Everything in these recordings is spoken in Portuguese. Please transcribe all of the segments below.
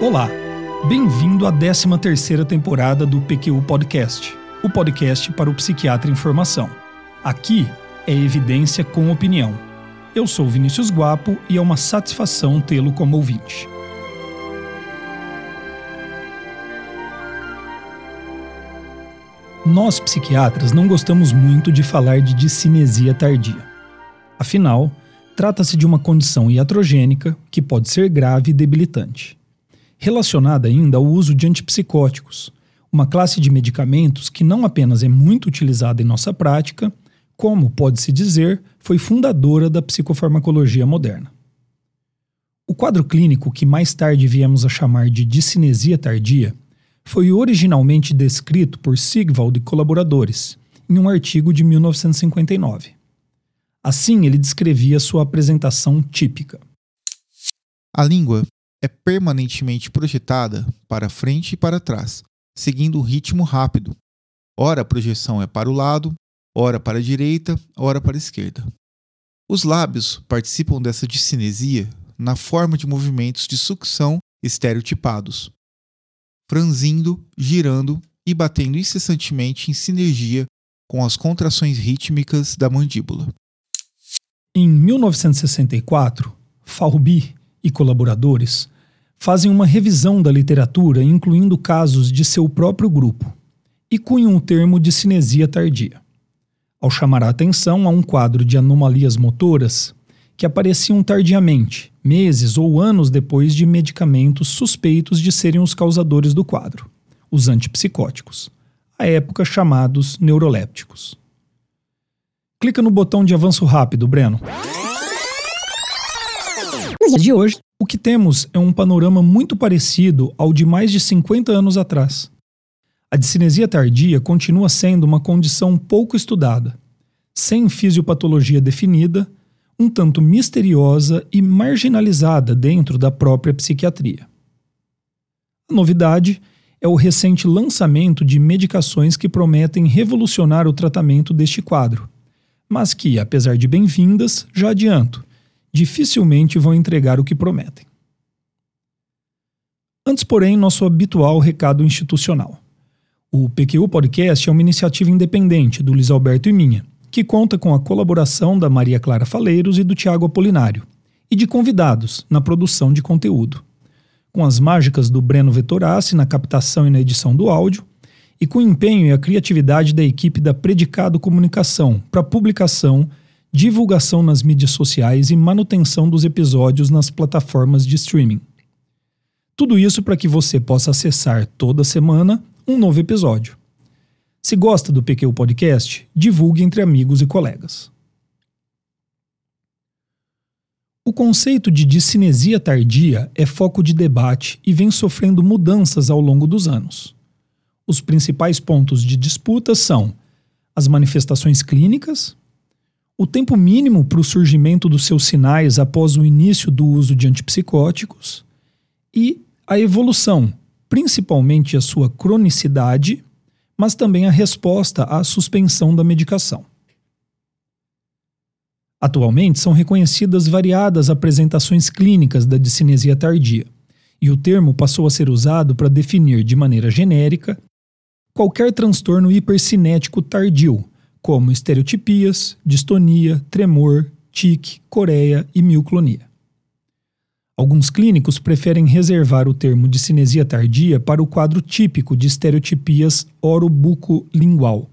Olá, bem-vindo à 13ª temporada do PQU Podcast, o podcast para o psiquiatra em formação. Aqui é evidência com opinião. Eu sou Vinícius Guapo e é uma satisfação tê-lo como ouvinte. Nós psiquiatras não gostamos muito de falar de discinesia tardia. Afinal, trata-se de uma condição iatrogênica que pode ser grave e debilitante relacionada ainda ao uso de antipsicóticos, uma classe de medicamentos que não apenas é muito utilizada em nossa prática, como, pode-se dizer, foi fundadora da psicofarmacologia moderna. O quadro clínico que mais tarde viemos a chamar de discinesia tardia foi originalmente descrito por Sigvald e colaboradores, em um artigo de 1959. Assim, ele descrevia sua apresentação típica. A língua é permanentemente projetada para frente e para trás, seguindo um ritmo rápido. Ora a projeção é para o lado, ora para a direita, ora para a esquerda. Os lábios participam dessa discinesia na forma de movimentos de sucção estereotipados, franzindo, girando e batendo incessantemente em sinergia com as contrações rítmicas da mandíbula. Em 1964, Falby e colaboradores fazem uma revisão da literatura, incluindo casos de seu próprio grupo, e cunham o termo de cinesia tardia, ao chamar a atenção a um quadro de anomalias motoras que apareciam tardiamente, meses ou anos depois de medicamentos suspeitos de serem os causadores do quadro, os antipsicóticos, à época chamados neurolépticos. Clica no botão de avanço rápido, Breno. Nos dias de hoje, o que temos é um panorama muito parecido ao de mais de 50 anos atrás. A discinesia tardia continua sendo uma condição pouco estudada, sem fisiopatologia definida, um tanto misteriosa e marginalizada dentro da própria psiquiatria. A novidade é o recente lançamento de medicações que prometem revolucionar o tratamento deste quadro, mas que, apesar de bem-vindas, já adianto, dificilmente vão entregar o que prometem. Antes, porém, nosso habitual recado institucional. O PQU Podcast é uma iniciativa independente do Luiz Alberto e minha, que conta com a colaboração da Maria Clara Faleiros e do Tiago Apolinário, e de convidados na produção de conteúdo, com as mágicas do Breno Vettorassi na captação e na edição do áudio, e com o empenho e a criatividade da equipe da Predicado Comunicação para publicação divulgação nas mídias sociais e manutenção dos episódios nas plataformas de streaming. Tudo isso para que você possa acessar toda semana um novo episódio. Se gosta do PQ Podcast, divulgue entre amigos e colegas. O conceito de discinesia tardia é foco de debate e vem sofrendo mudanças ao longo dos anos. Os principais pontos de disputa são as manifestações clínicas, o tempo mínimo para o surgimento dos seus sinais após o início do uso de antipsicóticos e a evolução, principalmente a sua cronicidade, mas também a resposta à suspensão da medicação. Atualmente são reconhecidas variadas apresentações clínicas da discinesia tardia, e o termo passou a ser usado para definir de maneira genérica qualquer transtorno hipercinético tardio, como estereotipias, distonia, tremor, tique, coreia e mioclonia. Alguns clínicos preferem reservar o termo de cinesia tardia para o quadro típico de estereotipias orobucolingual,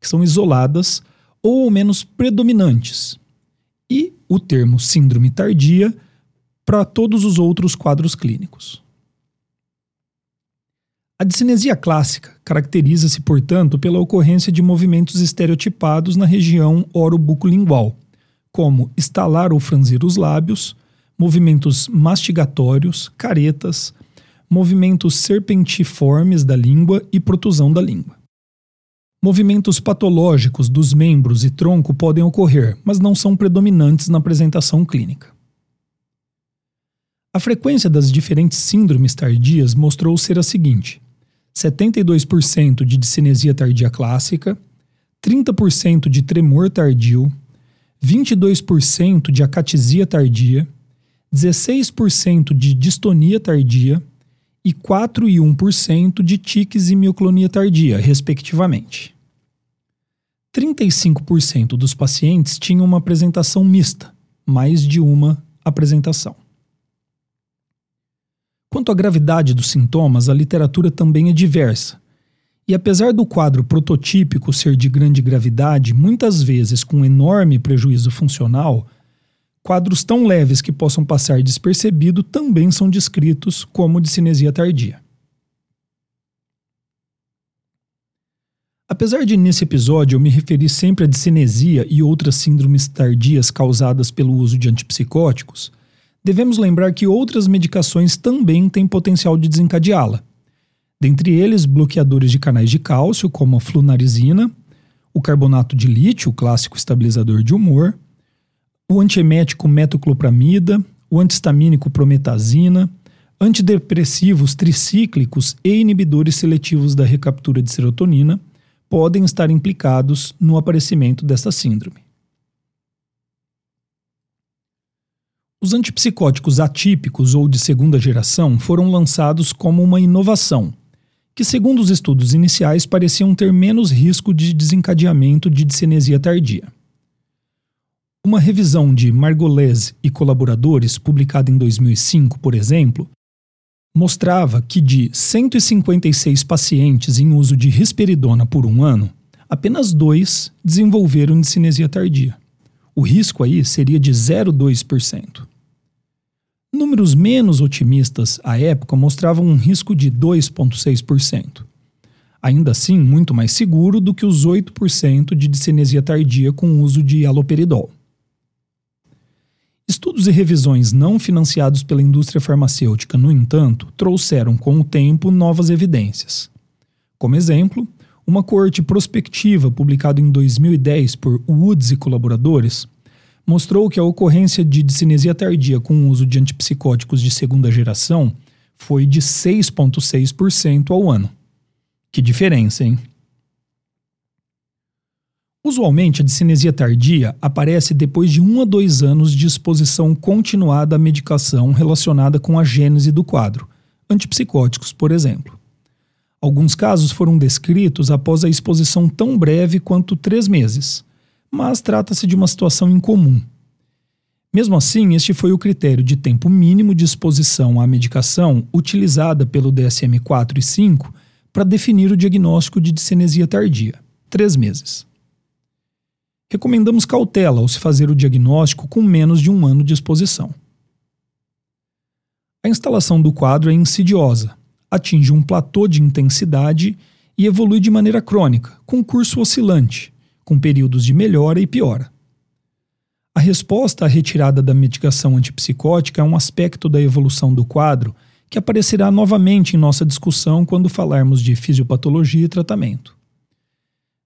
que são isoladas ou ao menos predominantes, e o termo síndrome tardia para todos os outros quadros clínicos. A discinesia clássica caracteriza-se, portanto, pela ocorrência de movimentos estereotipados na região orobucolingual, como estalar ou franzir os lábios, movimentos mastigatórios, caretas, movimentos serpentiformes da língua e protusão da língua. Movimentos patológicos dos membros e tronco podem ocorrer, mas não são predominantes na apresentação clínica. A frequência das diferentes síndromes tardias mostrou ser a seguinte: 72% de discinesia tardia clássica, 30% de tremor tardio, 22% de acatisia tardia, 16% de distonia tardia e 4,1% de tiques e mioclonia tardia, respectivamente. 35% dos pacientes tinham uma apresentação mista, mais de uma apresentação. Quanto à gravidade dos sintomas, a literatura também é diversa. E apesar do quadro prototípico ser de grande gravidade, muitas vezes com enorme prejuízo funcional, quadros tão leves que possam passar despercebido também são descritos como de cinesia tardia. Apesar de nesse episódio eu me referir sempre a discinesia e outras síndromes tardias causadas pelo uso de antipsicóticos, devemos lembrar que outras medicações também têm potencial de desencadeá-la. Dentre eles, bloqueadores de canais de cálcio, como a flunarizina, o carbonato de lítio, clássico estabilizador de humor, o antiemético metoclopramida, o antistamínico prometazina, antidepressivos tricíclicos e inibidores seletivos da recaptura de serotonina podem estar implicados no aparecimento desta síndrome. Os antipsicóticos atípicos ou de segunda geração foram lançados como uma inovação, que, segundo os estudos iniciais, pareciam ter menos risco de desencadeamento de discinesia tardia. Uma revisão de Margolese e colaboradores, publicada em 2005, por exemplo, mostrava que de 156 pacientes em uso de risperidona por um ano, apenas dois desenvolveram discinesia tardia. O risco aí seria de 0,2%. Números menos otimistas à época mostravam um risco de 2,6%. Ainda assim, muito mais seguro do que os 8% de discinesia tardia com uso de haloperidol. Estudos e revisões não financiados pela indústria farmacêutica, no entanto, trouxeram com o tempo novas evidências. Como exemplo, uma coorte prospectiva publicada em 2010 por Woods e colaboradores mostrou que a ocorrência de discinesia tardia com o uso de antipsicóticos de segunda geração foi de 6,6% ao ano. Que diferença, hein? Usualmente, a discinesia tardia aparece depois de um a dois anos de exposição continuada à medicação relacionada com a gênese do quadro, antipsicóticos, por exemplo. Alguns casos foram descritos após a exposição tão breve quanto três meses, mas trata-se de uma situação incomum. Mesmo assim, este foi o critério de tempo mínimo de exposição à medicação utilizada pelo DSM-4 e 5 para definir o diagnóstico de discinesia tardia, três meses. Recomendamos cautela ao se fazer o diagnóstico com menos de um ano de exposição. A instalação do quadro é insidiosa, atinge um platô de intensidade e evolui de maneira crônica, com curso oscilante, com períodos de melhora e piora. A resposta à retirada da medicação antipsicótica é um aspecto da evolução do quadro que aparecerá novamente em nossa discussão quando falarmos de fisiopatologia e tratamento.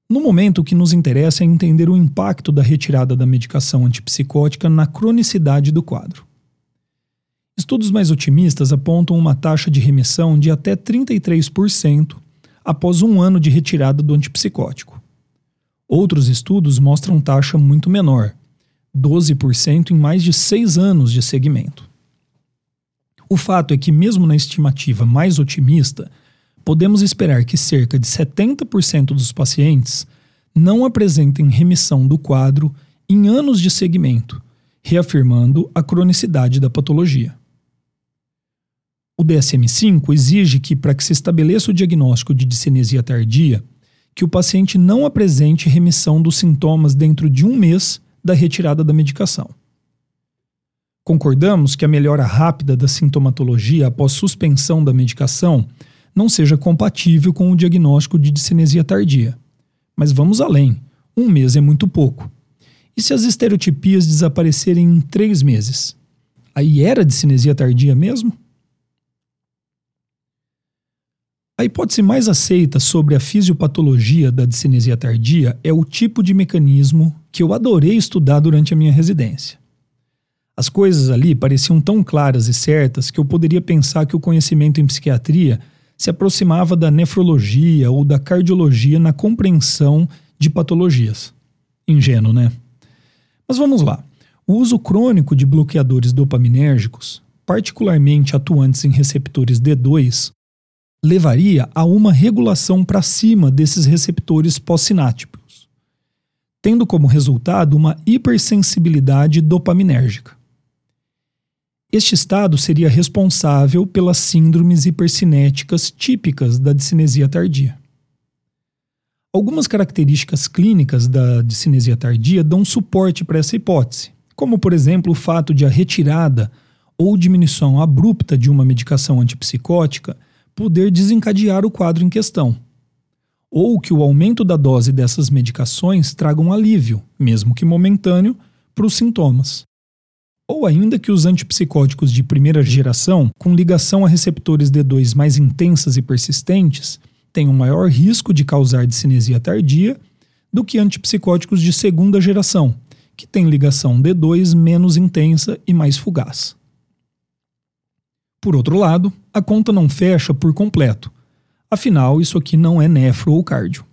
No momento, o que nos interessa é entender o impacto da retirada da medicação antipsicótica na cronicidade do quadro. Estudos mais otimistas apontam uma taxa de remissão de até 33% após um ano de retirada do antipsicótico. Outros estudos mostram taxa muito menor, 12% em mais de seis anos de segmento. O fato é que, mesmo na estimativa mais otimista, podemos esperar que cerca de 70% dos pacientes não apresentem remissão do quadro em anos de segmento, reafirmando a cronicidade da patologia. O DSM-5 exige que, para que se estabeleça o diagnóstico de discinesia tardia, que o paciente não apresente remissão dos sintomas dentro de um mês da retirada da medicação. Concordamos que a melhora rápida da sintomatologia após suspensão da medicação não seja compatível com o diagnóstico de discinesia tardia. Mas vamos além. Um mês é muito pouco. E se as estereotipias desaparecerem em três meses? Aí era discinesia tardia mesmo? A hipótese mais aceita sobre a fisiopatologia da discinesia tardia é o tipo de mecanismo que eu adorei estudar durante a minha residência. As coisas ali pareciam tão claras e certas que eu poderia pensar que o conhecimento em psiquiatria se aproximava da nefrologia ou da cardiologia na compreensão de patologias. Ingênuo, né? Mas vamos lá. O uso crônico de bloqueadores dopaminérgicos, particularmente atuantes em receptores D2, levaria a uma regulação para cima desses receptores pós-sinápticos, tendo como resultado uma hipersensibilidade dopaminérgica. Este estado seria responsável pelas síndromes hipercinéticas típicas da discinesia tardia. Algumas características clínicas da discinesia tardia dão suporte para essa hipótese, como por exemplo o fato de a retirada ou diminuição abrupta de uma medicação antipsicótica poder desencadear o quadro em questão, ou que o aumento da dose dessas medicações traga um alívio, mesmo que momentâneo, para os sintomas ou ainda que os antipsicóticos de primeira geração, com ligação a receptores D2 mais intensas e persistentes, tenham maior risco de causar discinesia tardia do que antipsicóticos de segunda geração, que têm ligação D2 menos intensa e mais fugaz. Por outro lado, a conta não fecha por completo. Afinal, isso aqui não é nefro ou cardio.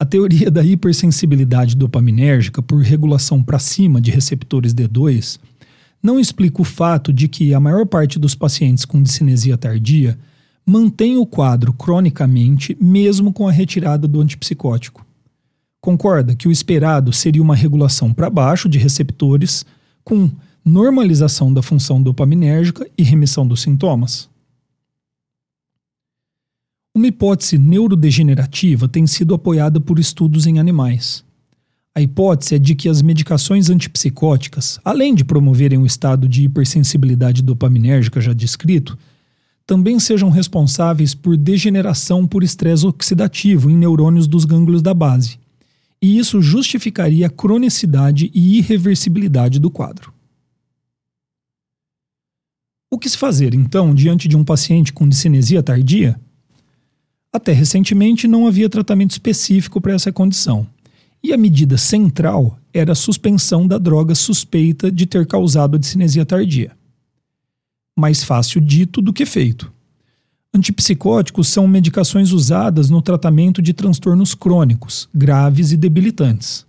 A teoria da hipersensibilidade dopaminérgica por regulação para cima de receptores D2 não explica o fato de que a maior parte dos pacientes com discinesia tardia mantém o quadro cronicamente mesmo com a retirada do antipsicótico. Concorda que o esperado seria uma regulação para baixo de receptores com normalização da função dopaminérgica e remissão dos sintomas? Uma hipótese neurodegenerativa tem sido apoiada por estudos em animais. A hipótese é de que as medicações antipsicóticas, além de promoverem o estado de hipersensibilidade dopaminérgica já descrito, também sejam responsáveis por degeneração por estresse oxidativo em neurônios dos gânglios da base. E isso justificaria a cronicidade e irreversibilidade do quadro. O que se fazer, então, diante de um paciente com discinesia tardia? Até recentemente não havia tratamento específico para essa condição, e a medida central era a suspensão da droga suspeita de ter causado a discinesia tardia. Mais fácil dito do que feito. Antipsicóticos são medicações usadas no tratamento de transtornos crônicos, graves e debilitantes.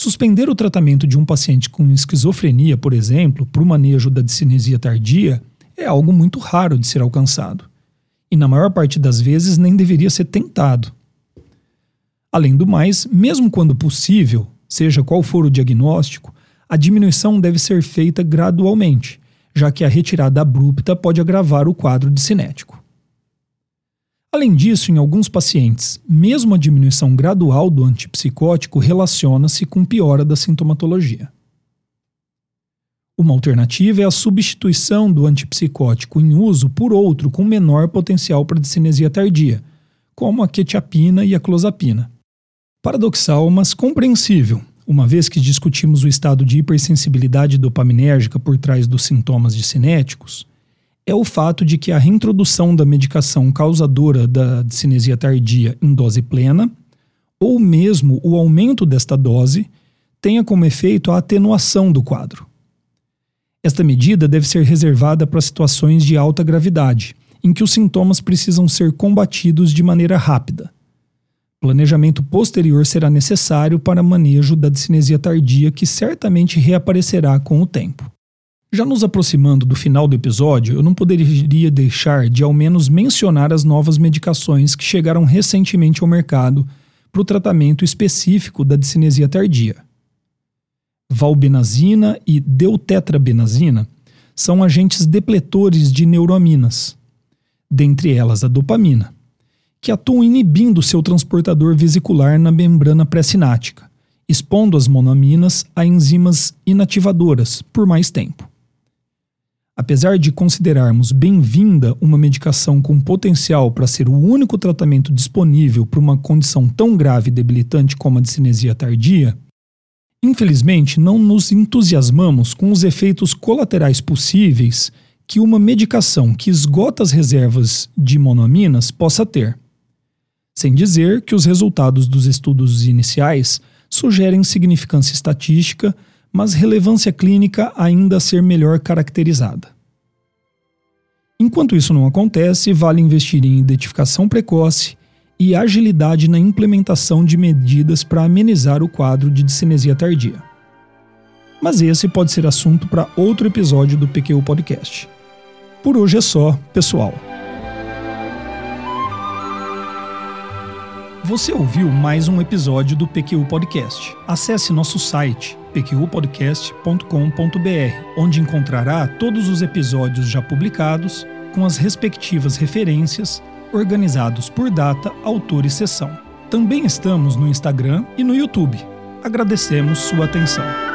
Suspender o tratamento de um paciente com esquizofrenia, por exemplo, para o manejo da discinesia tardia, é algo muito raro de ser alcançado e, na maior parte das vezes, nem deveria ser tentado. Além do mais, mesmo quando possível, seja qual for o diagnóstico, a diminuição deve ser feita gradualmente, já que a retirada abrupta pode agravar o quadro de cinético. Além disso, em alguns pacientes, mesmo a diminuição gradual do antipsicótico relaciona-se com piora da sintomatologia. Uma alternativa é a substituição do antipsicótico em uso por outro com menor potencial para discinesia tardia, como a quetiapina e a clozapina. Paradoxal, mas compreensível, uma vez que discutimos o estado de hipersensibilidade dopaminérgica por trás dos sintomas de cinéticos, é o fato de que a reintrodução da medicação causadora da discinesia tardia em dose plena, ou mesmo o aumento desta dose, tenha como efeito a atenuação do quadro. Esta medida deve ser reservada para situações de alta gravidade, em que os sintomas precisam ser combatidos de maneira rápida. Planejamento posterior será necessário para manejo da discinesia tardia, que certamente reaparecerá com o tempo. Já nos aproximando do final do episódio, eu não poderia deixar de ao menos mencionar as novas medicações que chegaram recentemente ao mercado para o tratamento específico da discinesia tardia valbenazina e deutetrabenazina são agentes depletores de neuroaminas, dentre elas a dopamina, que atuam inibindo seu transportador vesicular na membrana pré-sinática, expondo as monoaminas a enzimas inativadoras por mais tempo. Apesar de considerarmos bem-vinda uma medicação com potencial para ser o único tratamento disponível para uma condição tão grave e debilitante como a discinesia tardia, Infelizmente, não nos entusiasmamos com os efeitos colaterais possíveis que uma medicação que esgota as reservas de monoaminas possa ter. Sem dizer que os resultados dos estudos iniciais sugerem significância estatística, mas relevância clínica ainda a ser melhor caracterizada. Enquanto isso não acontece, vale investir em identificação precoce e agilidade na implementação de medidas para amenizar o quadro de discinesia tardia. Mas esse pode ser assunto para outro episódio do PQ Podcast. Por hoje é só, pessoal. Você ouviu mais um episódio do PQU Podcast. Acesse nosso site pqpodcast.com.br, onde encontrará todos os episódios já publicados, com as respectivas referências, organizados por data, autor e sessão. Também estamos no Instagram e no YouTube. Agradecemos sua atenção.